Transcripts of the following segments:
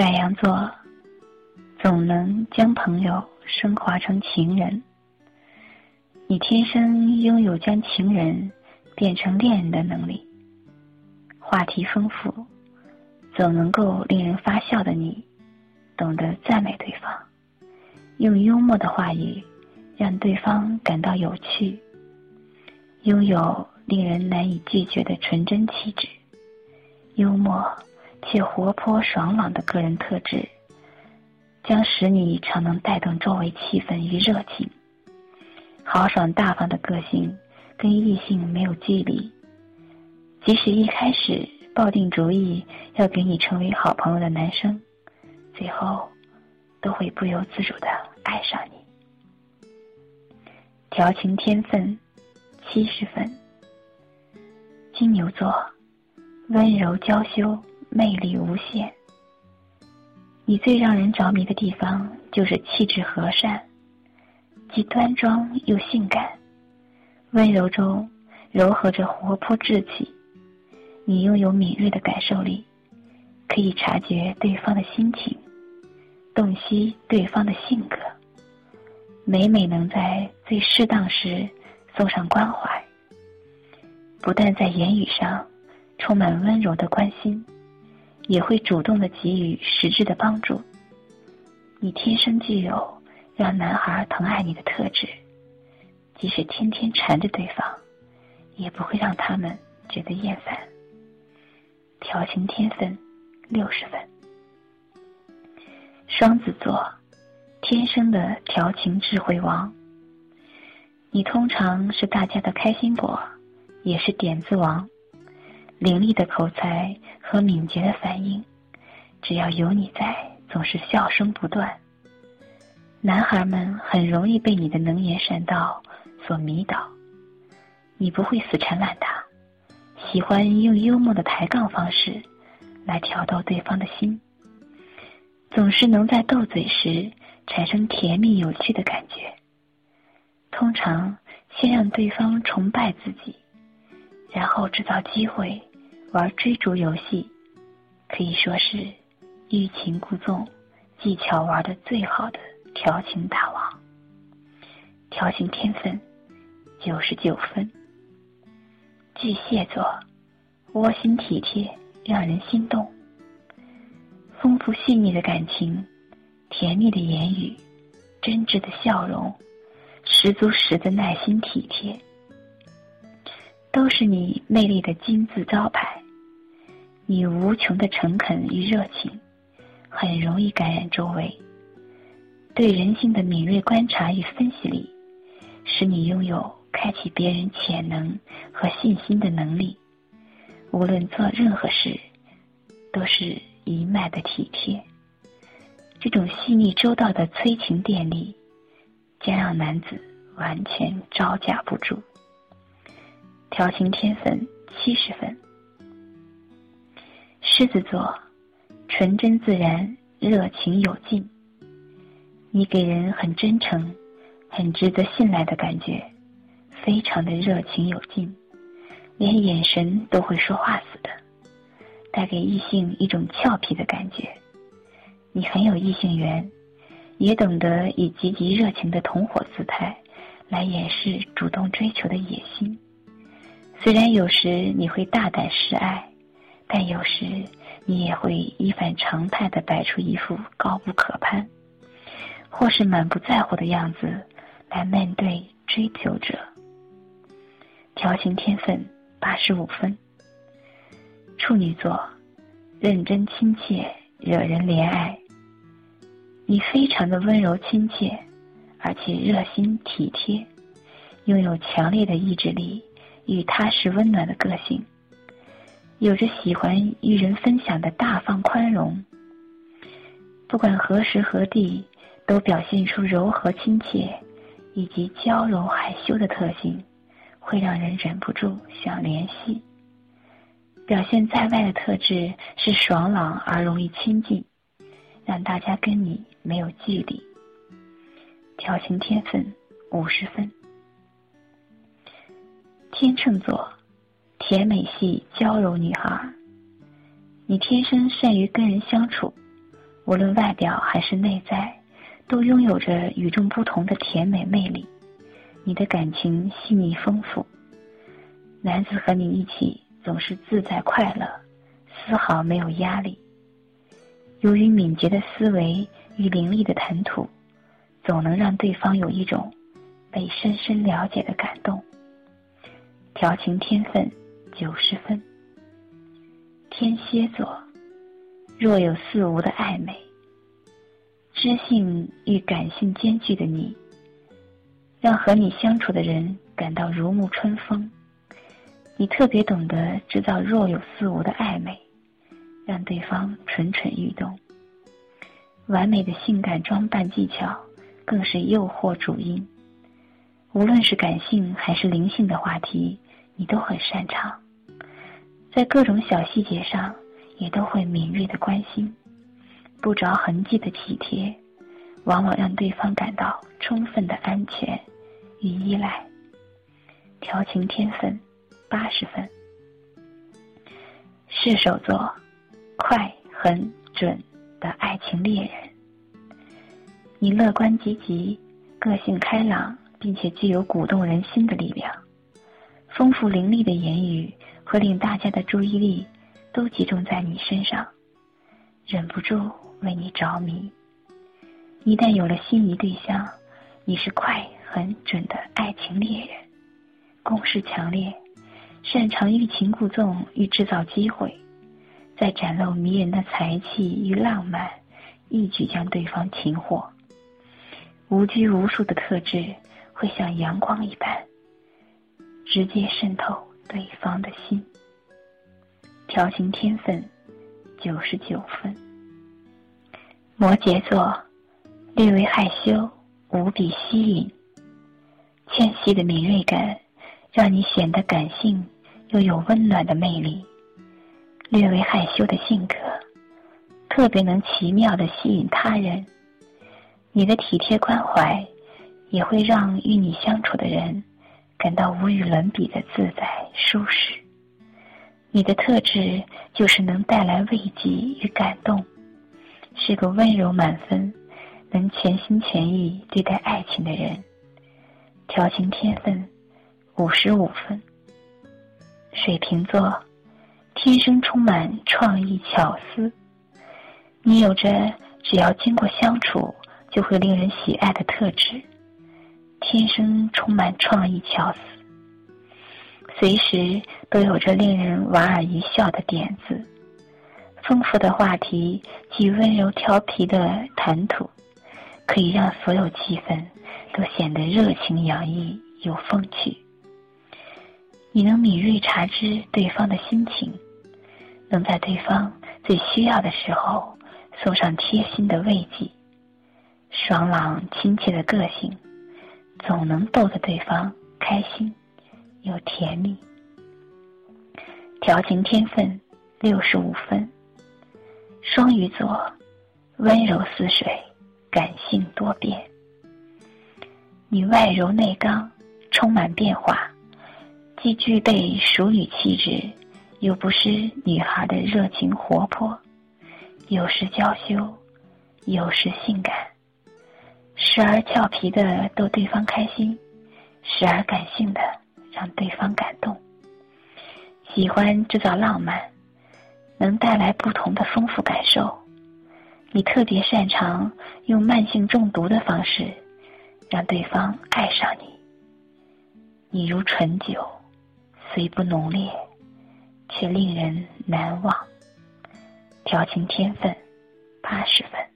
白羊座总能将朋友升华成情人，你天生拥有将情人变成恋人的能力。话题丰富，总能够令人发笑的你，懂得赞美对方，用幽默的话语让对方感到有趣，拥有令人难以拒绝的纯真气质，幽默。且活泼爽朗的个人特质，将使你常能带动周围气氛与热情。豪爽大方的个性跟异性没有距离，即使一开始抱定主意要给你成为好朋友的男生，最后都会不由自主的爱上你。调情天分七十分，金牛座温柔娇羞。魅力无限。你最让人着迷的地方就是气质和善，既端庄又性感，温柔中柔和着活泼稚气。你拥有敏锐的感受力，可以察觉对方的心情，洞悉对方的性格，每每能在最适当时送上关怀。不但在言语上充满温柔的关心。也会主动的给予实质的帮助。你天生具有让男孩疼爱你的特质，即使天天缠着对方，也不会让他们觉得厌烦。调情天分六十分。双子座，天生的调情智慧王。你通常是大家的开心果，也是点子王。伶俐的口才和敏捷的反应，只要有你在，总是笑声不断。男孩们很容易被你的能言善道所迷倒，你不会死缠烂打，喜欢用幽默的抬杠方式来挑逗对方的心，总是能在斗嘴时产生甜蜜有趣的感觉。通常先让对方崇拜自己，然后制造机会。玩追逐游戏，可以说是欲擒故纵技巧玩的最好的调情大王。调情天分九十九分。巨蟹座，窝心体贴，让人心动。丰富细腻的感情，甜蜜的言语，真挚的笑容，十足十的耐心体贴，都是你魅力的金字招牌。你无穷的诚恳与热情，很容易感染周围。对人性的敏锐观察与分析力，使你拥有开启别人潜能和信心的能力。无论做任何事，都是一脉的体贴。这种细腻周到的催情电力，将让男子完全招架不住。调情天分七十分。狮子座，纯真自然，热情有劲。你给人很真诚、很值得信赖的感觉，非常的热情有劲，连眼神都会说话似的，带给异性一种俏皮的感觉。你很有异性缘，也懂得以积极热情的同伙姿态来掩饰主动追求的野心。虽然有时你会大胆示爱。但有时，你也会一反常态的摆出一副高不可攀，或是满不在乎的样子来面对追求者。调情天分八十五分。处女座，认真亲切，惹人怜爱。你非常的温柔亲切，而且热心体贴，拥有强烈的意志力与踏实温暖的个性。有着喜欢与人分享的大方宽容，不管何时何地，都表现出柔和亲切以及娇柔害羞的特性，会让人忍不住想联系。表现在外的特质是爽朗而容易亲近，让大家跟你没有距离。调情天分五十分。天秤座。甜美系娇柔女孩，你天生善于跟人相处，无论外表还是内在，都拥有着与众不同的甜美魅力。你的感情细腻丰富，男子和你一起总是自在快乐，丝毫没有压力。由于敏捷的思维与伶俐的谈吐，总能让对方有一种被深深了解的感动。调情天分九十分。天蝎座，若有似无的暧昧，知性与感性兼具的你，让和你相处的人感到如沐春风。你特别懂得制造若有似无的暧昧，让对方蠢蠢欲动。完美的性感装扮技巧更是诱惑主因。无论是感性还是灵性的话题，你都很擅长。在各种小细节上，也都会敏锐的关心，不着痕迹的体贴，往往让对方感到充分的安全与依赖。调情天分八十分。射手座，快、狠、准的爱情猎人。你乐观积极，个性开朗，并且具有鼓动人心的力量，丰富凌厉的言语。会令大家的注意力都集中在你身上，忍不住为你着迷。一旦有了心仪对象，你是快、很准的爱情猎人，攻势强烈，擅长欲擒故纵与制造机会，在展露迷人的才气与浪漫，一举将对方擒获。无拘无束的特质会像阳光一般，直接渗透。对方的心，调情天分九十九分。摩羯座略微害羞，无比吸引，纤细的敏锐感让你显得感性又有温暖的魅力。略微害羞的性格，特别能奇妙的吸引他人。你的体贴关怀，也会让与你相处的人。感到无与伦比的自在舒适，你的特质就是能带来慰藉与感动，是个温柔满分、能全心全意对待爱情的人。调情天分五十五分。水瓶座，天生充满创意巧思，你有着只要经过相处就会令人喜爱的特质。天生充满创意巧思，随时都有着令人莞尔一笑的点子。丰富的话题及温柔调皮的谈吐，可以让所有气氛都显得热情洋溢有风趣。你能敏锐察知对方的心情，能在对方最需要的时候送上贴心的慰藉。爽朗亲切的个性。总能逗得对方开心又甜蜜，调情天分六十五分。双鱼座，温柔似水，感性多变。你外柔内刚，充满变化，既具备淑女气质，又不失女孩的热情活泼，有时娇羞，有时性感。时而俏皮的逗对方开心，时而感性的让对方感动。喜欢制造浪漫，能带来不同的丰富感受。你特别擅长用慢性中毒的方式，让对方爱上你。你如醇酒，虽不浓烈，却令人难忘。调情天分八十分。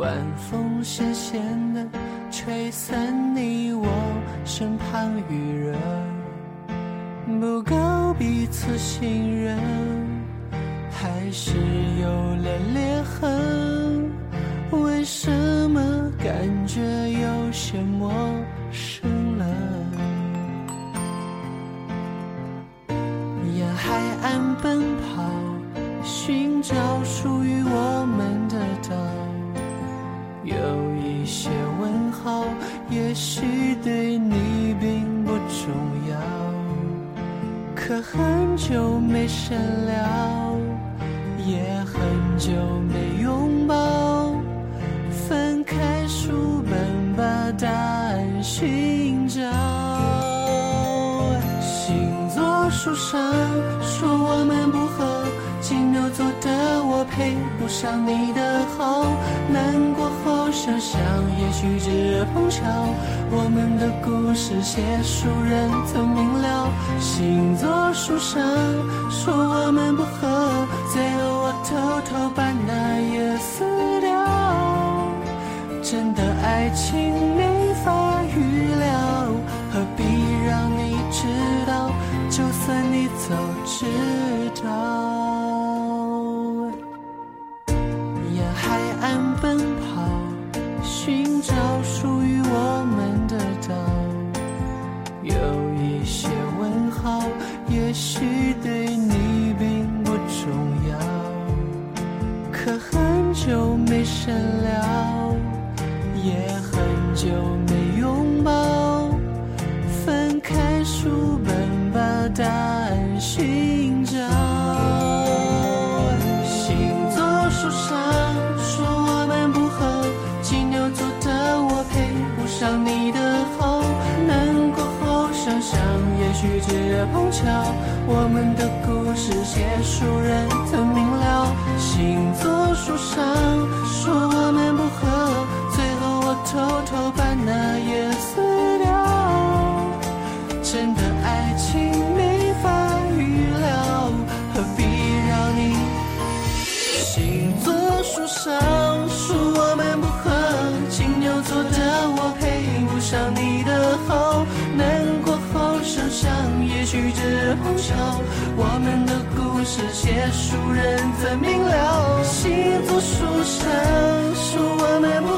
晚风咸咸的，吹散你我身旁余热，不够彼此信任，还是有了裂痕。为什么感觉有些陌生了？沿海岸奔跑，寻找很久没深聊，也很久没拥抱。翻开书本，把答案寻找。星座书上说我们不合，金牛座的我配不上你的好。难过想想，也许只碰巧，我们的故事写书人曾明了。星座书上说我们不合，最后我偷偷把那页撕掉。真的爱情也许只碰巧，我们的故事写书人曾明了。星座书上说我们不合。最后我偷偷把那页红墙，我们的故事结束，人怎明了？星座书上，是我们。